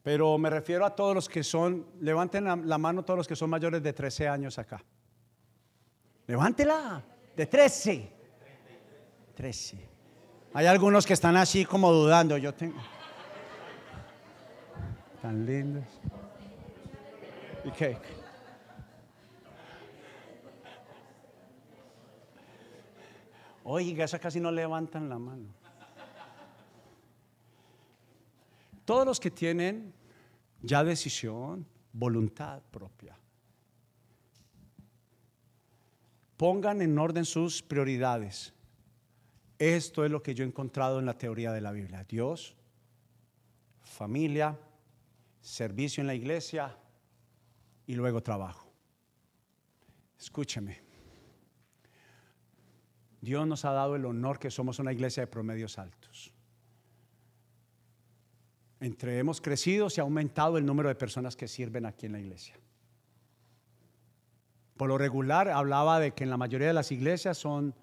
Pero me refiero a todos los que son, levanten la, mano todos los que son mayores de 13 años acá. Levántela. De 13. 13. Hay algunos que están así como dudando. Yo tengo. Tan lindos. ¿Y qué? Oiga, esa casi no levantan la mano. Todos los que tienen ya decisión, voluntad propia, pongan en orden sus prioridades. Esto es lo que yo he encontrado en la teoría de la Biblia. Dios, familia, servicio en la iglesia y luego trabajo. Escúcheme. Dios nos ha dado el honor que somos una iglesia de promedios altos. Entre hemos crecido, se ha aumentado el número de personas que sirven aquí en la iglesia. Por lo regular hablaba de que en la mayoría de las iglesias son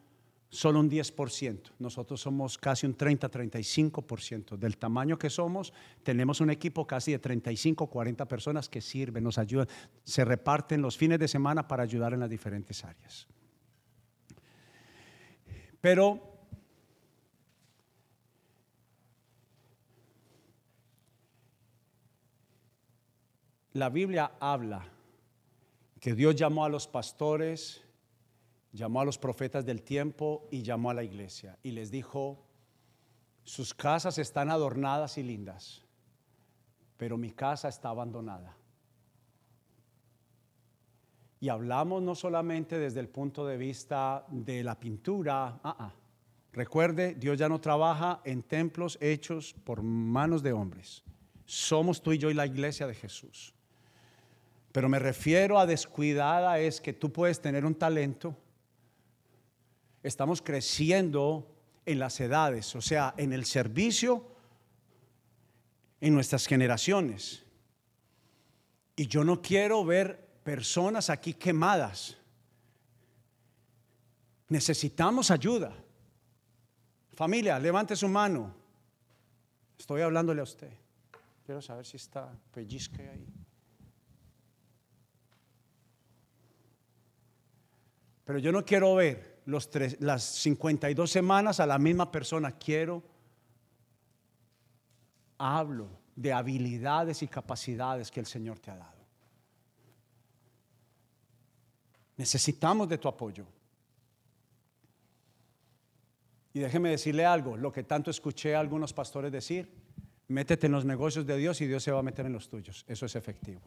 solo un 10%. Nosotros somos casi un 30-35%. Del tamaño que somos, tenemos un equipo casi de 35-40 personas que sirven, nos ayudan, se reparten los fines de semana para ayudar en las diferentes áreas. Pero la Biblia habla que Dios llamó a los pastores, llamó a los profetas del tiempo y llamó a la iglesia y les dijo, sus casas están adornadas y lindas, pero mi casa está abandonada. Y hablamos no solamente desde el punto de vista de la pintura, ah, ah. recuerde, Dios ya no trabaja en templos hechos por manos de hombres. Somos tú y yo y la iglesia de Jesús. Pero me refiero a descuidada es que tú puedes tener un talento. Estamos creciendo en las edades, o sea, en el servicio, en nuestras generaciones. Y yo no quiero ver personas aquí quemadas. Necesitamos ayuda. Familia, levante su mano. Estoy hablándole a usted. Quiero saber si está pellizque ahí. Pero yo no quiero ver las 52 semanas a la misma persona. Quiero, hablo de habilidades y capacidades que el Señor te ha dado. Necesitamos de tu apoyo. Y déjeme decirle algo, lo que tanto escuché a algunos pastores decir, métete en los negocios de Dios y Dios se va a meter en los tuyos. Eso es efectivo.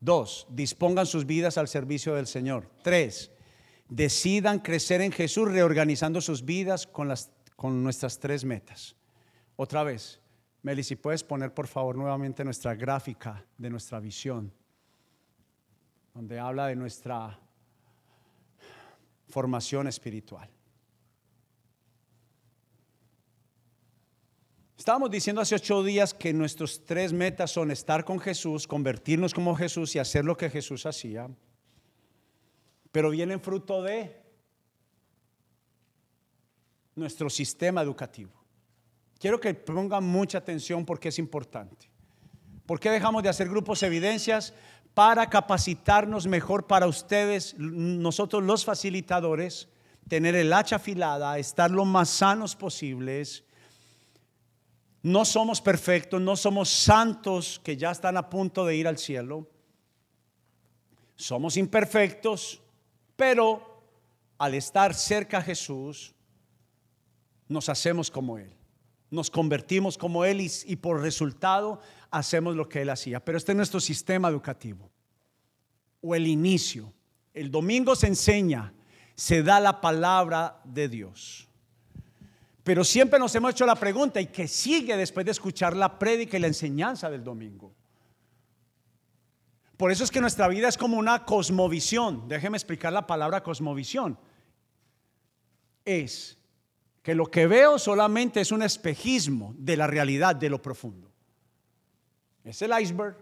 Dos, dispongan sus vidas al servicio del Señor. Tres, decidan crecer en Jesús reorganizando sus vidas con, las, con nuestras tres metas. Otra vez, Meli, si puedes poner por favor nuevamente nuestra gráfica de nuestra visión donde habla de nuestra formación espiritual. Estábamos diciendo hace ocho días que nuestros tres metas son estar con Jesús, convertirnos como Jesús y hacer lo que Jesús hacía. Pero vienen fruto de nuestro sistema educativo. Quiero que pongan mucha atención porque es importante. ¿Por qué dejamos de hacer grupos evidencias? para capacitarnos mejor para ustedes, nosotros los facilitadores, tener el hacha afilada, estar lo más sanos posibles. No somos perfectos, no somos santos que ya están a punto de ir al cielo. Somos imperfectos, pero al estar cerca a Jesús, nos hacemos como Él. Nos convertimos como Él y, y por resultado hacemos lo que él hacía. Pero este es nuestro sistema educativo o el inicio. El domingo se enseña, se da la palabra de Dios. Pero siempre nos hemos hecho la pregunta, ¿y qué sigue después de escuchar la prédica y la enseñanza del domingo? Por eso es que nuestra vida es como una cosmovisión. Déjeme explicar la palabra cosmovisión. Es que lo que veo solamente es un espejismo de la realidad, de lo profundo. Es el iceberg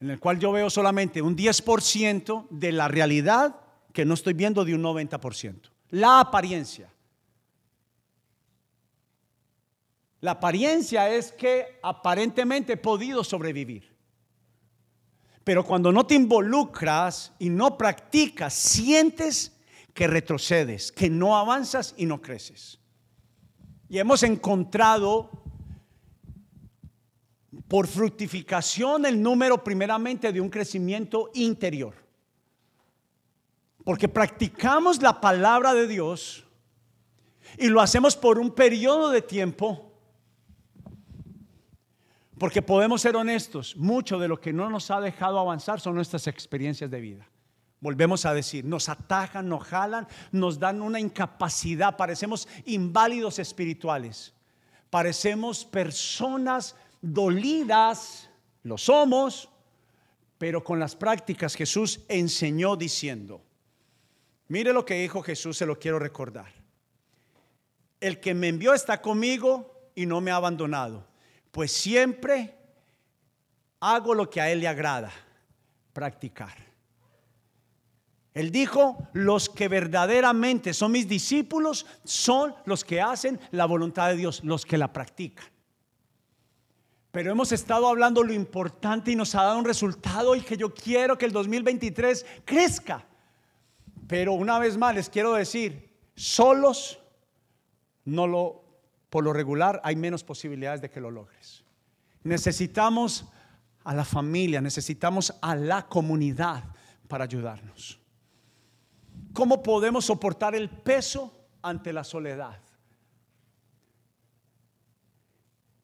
en el cual yo veo solamente un 10% de la realidad que no estoy viendo de un 90%. La apariencia. La apariencia es que aparentemente he podido sobrevivir. Pero cuando no te involucras y no practicas, sientes que retrocedes, que no avanzas y no creces. Y hemos encontrado por fructificación el número primeramente de un crecimiento interior. Porque practicamos la palabra de Dios y lo hacemos por un periodo de tiempo. Porque podemos ser honestos, mucho de lo que no nos ha dejado avanzar son nuestras experiencias de vida. Volvemos a decir, nos atajan, nos jalan, nos dan una incapacidad, parecemos inválidos espirituales, parecemos personas dolidas, lo somos, pero con las prácticas Jesús enseñó diciendo, mire lo que dijo Jesús, se lo quiero recordar. El que me envió está conmigo y no me ha abandonado, pues siempre hago lo que a él le agrada, practicar. Él dijo, los que verdaderamente son mis discípulos son los que hacen la voluntad de Dios, los que la practican. Pero hemos estado hablando lo importante y nos ha dado un resultado y que yo quiero que el 2023 crezca. Pero una vez más les quiero decir, solos no lo por lo regular hay menos posibilidades de que lo logres. Necesitamos a la familia, necesitamos a la comunidad para ayudarnos. ¿Cómo podemos soportar el peso ante la soledad?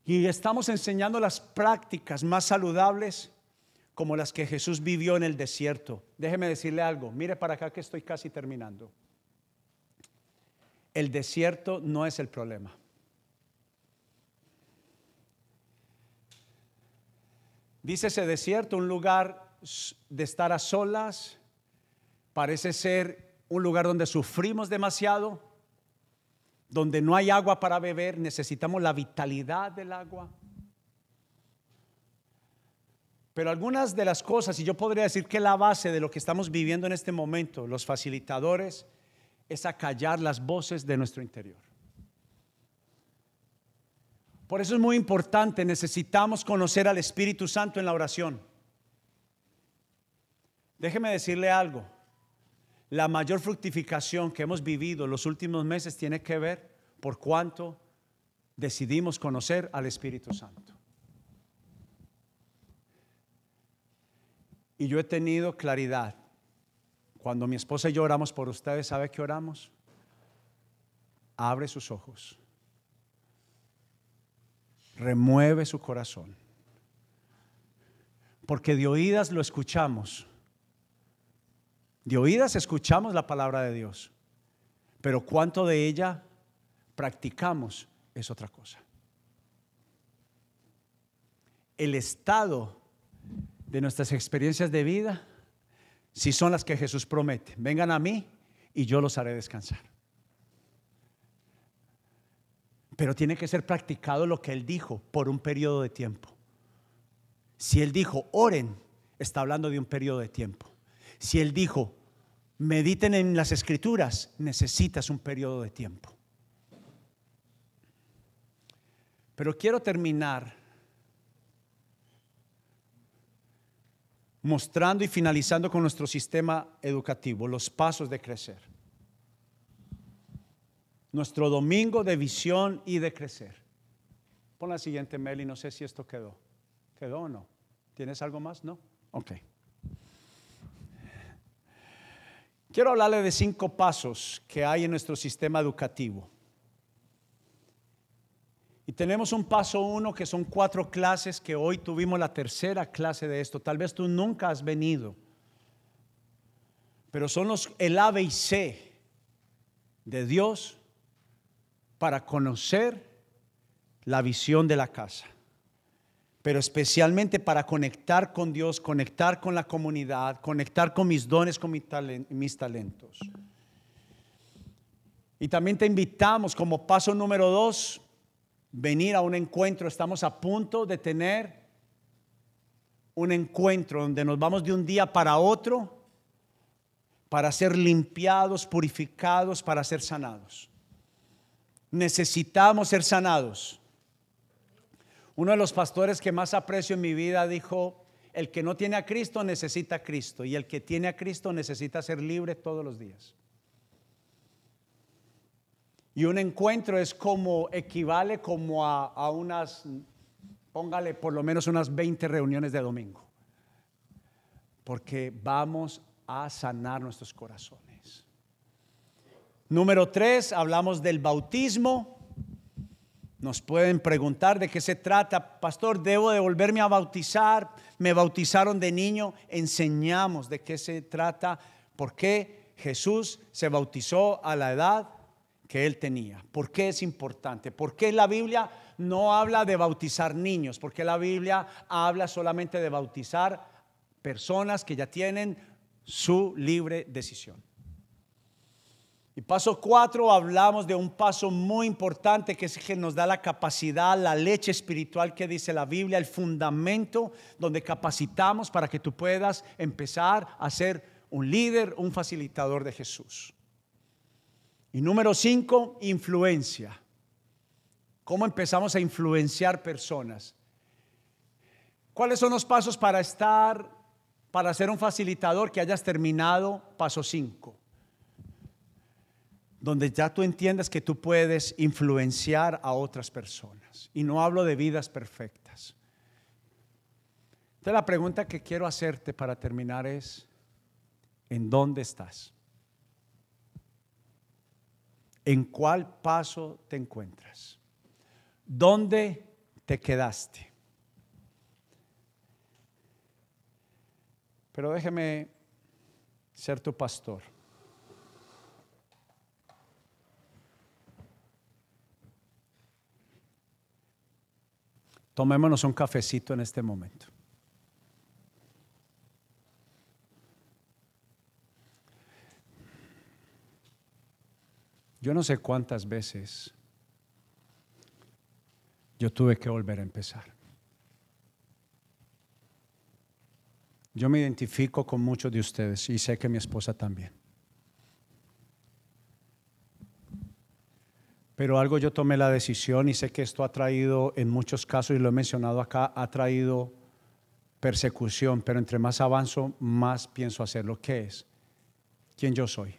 Y estamos enseñando las prácticas más saludables como las que Jesús vivió en el desierto. Déjeme decirle algo, mire para acá que estoy casi terminando. El desierto no es el problema. Dice ese desierto, un lugar de estar a solas, parece ser un lugar donde sufrimos demasiado, donde no hay agua para beber, necesitamos la vitalidad del agua. Pero algunas de las cosas, y yo podría decir que la base de lo que estamos viviendo en este momento, los facilitadores, es acallar las voces de nuestro interior. Por eso es muy importante, necesitamos conocer al Espíritu Santo en la oración. Déjeme decirle algo, la mayor fructificación que hemos vivido los últimos meses tiene que ver por cuánto decidimos conocer al Espíritu Santo. Y yo he tenido claridad. Cuando mi esposa y yo oramos por ustedes, ¿sabe qué oramos? Abre sus ojos. Remueve su corazón. Porque de oídas lo escuchamos de oídas escuchamos la palabra de Dios, pero cuánto de ella practicamos es otra cosa. El estado de nuestras experiencias de vida, si son las que Jesús promete, vengan a mí y yo los haré descansar. Pero tiene que ser practicado lo que Él dijo por un periodo de tiempo. Si Él dijo, oren, está hablando de un periodo de tiempo. Si Él dijo, mediten en las escrituras, necesitas un periodo de tiempo. Pero quiero terminar mostrando y finalizando con nuestro sistema educativo los pasos de crecer. Nuestro domingo de visión y de crecer. Pon la siguiente, Meli, no sé si esto quedó. ¿Quedó o no? ¿Tienes algo más? No. Ok. Quiero hablarle de cinco pasos que hay en nuestro sistema educativo. Y tenemos un paso uno que son cuatro clases que hoy tuvimos la tercera clase de esto. Tal vez tú nunca has venido, pero son los el A, B y C de Dios para conocer la visión de la casa pero especialmente para conectar con Dios, conectar con la comunidad, conectar con mis dones, con mis talentos. Y también te invitamos como paso número dos, venir a un encuentro. Estamos a punto de tener un encuentro donde nos vamos de un día para otro para ser limpiados, purificados, para ser sanados. Necesitamos ser sanados. Uno de los pastores que más aprecio en mi vida dijo, el que no tiene a Cristo necesita a Cristo y el que tiene a Cristo necesita ser libre todos los días. Y un encuentro es como, equivale como a, a unas, póngale por lo menos unas 20 reuniones de domingo. Porque vamos a sanar nuestros corazones. Número tres, hablamos del bautismo. Nos pueden preguntar de qué se trata. Pastor, ¿debo de volverme a bautizar? Me bautizaron de niño. Enseñamos de qué se trata. ¿Por qué Jesús se bautizó a la edad que él tenía? ¿Por qué es importante? ¿Por qué la Biblia no habla de bautizar niños? Porque la Biblia habla solamente de bautizar personas que ya tienen su libre decisión. Y paso cuatro, hablamos de un paso muy importante que es que nos da la capacidad, la leche espiritual que dice la Biblia, el fundamento donde capacitamos para que tú puedas empezar a ser un líder, un facilitador de Jesús. Y número cinco, influencia. ¿Cómo empezamos a influenciar personas? ¿Cuáles son los pasos para estar, para ser un facilitador que hayas terminado? Paso cinco donde ya tú entiendas que tú puedes influenciar a otras personas. Y no hablo de vidas perfectas. Entonces la pregunta que quiero hacerte para terminar es, ¿en dónde estás? ¿En cuál paso te encuentras? ¿Dónde te quedaste? Pero déjeme ser tu pastor. Tomémonos un cafecito en este momento. Yo no sé cuántas veces yo tuve que volver a empezar. Yo me identifico con muchos de ustedes y sé que mi esposa también. Pero algo yo tomé la decisión y sé que esto ha traído, en muchos casos, y lo he mencionado acá, ha traído persecución, pero entre más avanzo, más pienso hacer lo que es. ¿Quién yo soy?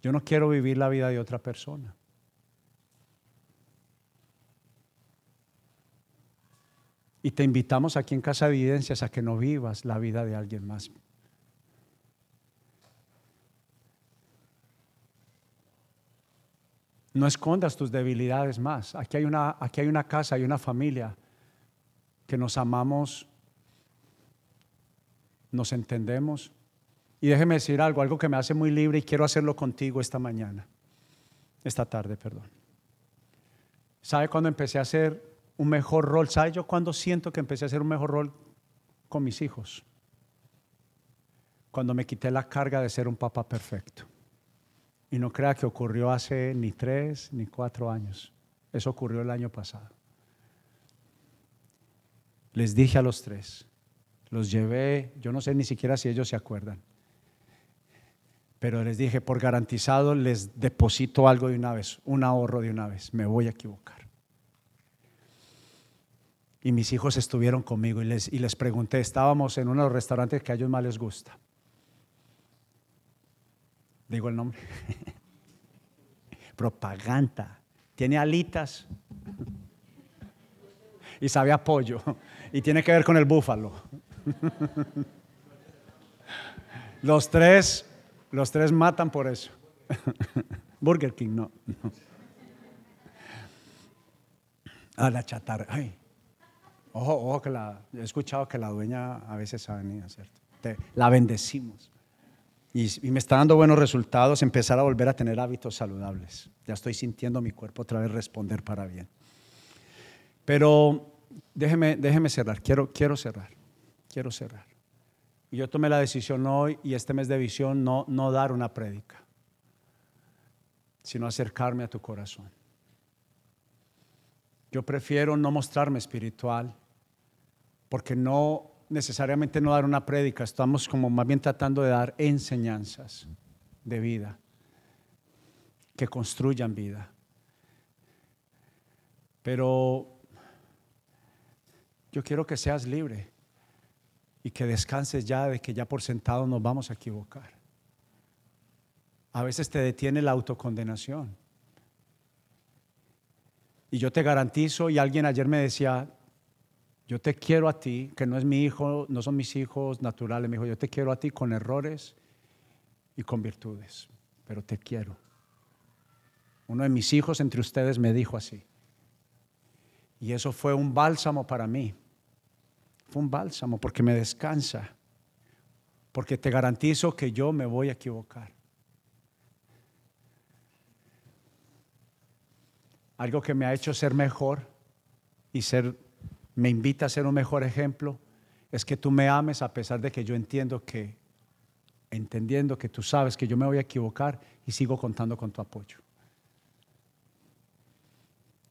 Yo no quiero vivir la vida de otra persona. Y te invitamos aquí en Casa Evidencias a que no vivas la vida de alguien más. No escondas tus debilidades más. Aquí hay una, aquí hay una casa, hay una familia que nos amamos, nos entendemos. Y déjeme decir algo, algo que me hace muy libre y quiero hacerlo contigo esta mañana, esta tarde, perdón. ¿Sabe cuándo empecé a hacer un mejor rol? ¿Sabe yo cuándo siento que empecé a hacer un mejor rol con mis hijos? Cuando me quité la carga de ser un papá perfecto. Y no crea que ocurrió hace ni tres ni cuatro años. Eso ocurrió el año pasado. Les dije a los tres, los llevé, yo no sé ni siquiera si ellos se acuerdan, pero les dije, por garantizado, les deposito algo de una vez, un ahorro de una vez, me voy a equivocar. Y mis hijos estuvieron conmigo y les, y les pregunté, estábamos en uno de los restaurantes que a ellos más les gusta digo el nombre, *laughs* propaganda, tiene alitas y sabe a pollo y tiene que ver con el búfalo. *laughs* Los tres, los tres matan por eso. *laughs* Burger King, no. A ah, la chatarra. Ay. Ojo, ojo, que la, he escuchado que la dueña a veces ha venido, ¿cierto? la bendecimos y, me está dando buenos resultados, empezar a volver a tener hábitos saludables. Ya estoy sintiendo mi cuerpo otra vez responder para bien. Pero déjeme, déjeme cerrar, quiero, quiero cerrar, quiero cerrar. Yo tomé la decisión hoy y este mes de visión no, no dar una prédica, sino acercarme a tu corazón. Yo prefiero no mostrarme espiritual porque no necesariamente no dar una prédica, estamos como más bien tratando de dar enseñanzas de vida que construyan vida. Pero yo quiero que seas libre y que descanses ya de que ya por sentado nos vamos a equivocar. A veces te detiene la autocondenación. Y yo te garantizo, y alguien ayer me decía, yo te quiero a ti, que no es mi hijo, no son mis hijos naturales, me dijo, yo te quiero a ti con errores y con virtudes, pero te quiero. Uno de mis hijos entre ustedes me dijo así. Y eso fue un bálsamo para mí. Fue un bálsamo porque me descansa. Porque te garantizo que yo me voy a equivocar. Algo que me ha hecho ser mejor y ser me invita a ser un mejor ejemplo es que tú me ames a pesar de que yo entiendo que entendiendo que tú sabes que yo me voy a equivocar y sigo contando con tu apoyo.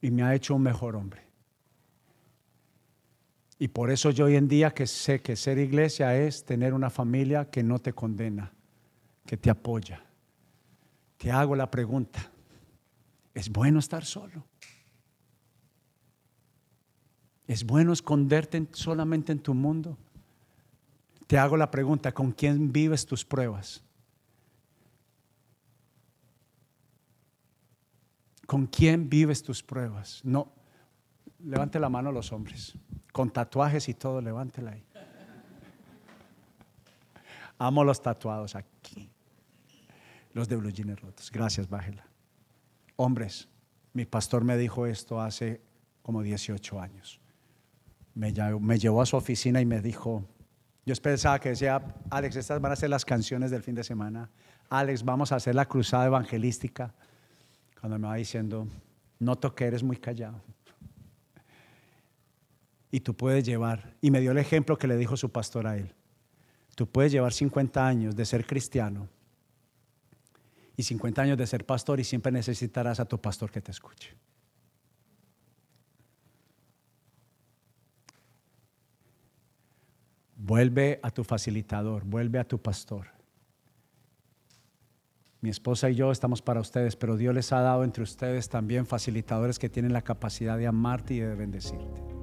Y me ha hecho un mejor hombre. Y por eso yo hoy en día que sé que ser iglesia es tener una familia que no te condena, que te apoya. Te hago la pregunta, ¿es bueno estar solo? ¿Es bueno esconderte solamente en tu mundo? Te hago la pregunta, ¿con quién vives tus pruebas? ¿Con quién vives tus pruebas? No, levante la mano los hombres, con tatuajes y todo, levántela ahí. Amo los tatuados aquí, los de blue jeans rotos. Gracias, bájela. Hombres, mi pastor me dijo esto hace como 18 años. Me, llevó a su oficina y me dijo, yo pensaba que decía, Alex, estas van a ser las canciones del fin de semana. Alex, vamos a hacer la cruzada evangelística. Cuando me va diciendo, noto que eres muy callado. Y tú puedes llevar, y me dio el ejemplo que le dijo su pastor a él. Tú puedes llevar 50 años de ser cristiano y 50 años de ser pastor y siempre necesitarás a tu pastor que te escuche. Vuelve a tu facilitador, vuelve a tu pastor. Mi esposa y yo estamos para ustedes, pero Dios les ha dado entre ustedes también facilitadores que tienen la capacidad de amarte y de bendecirte.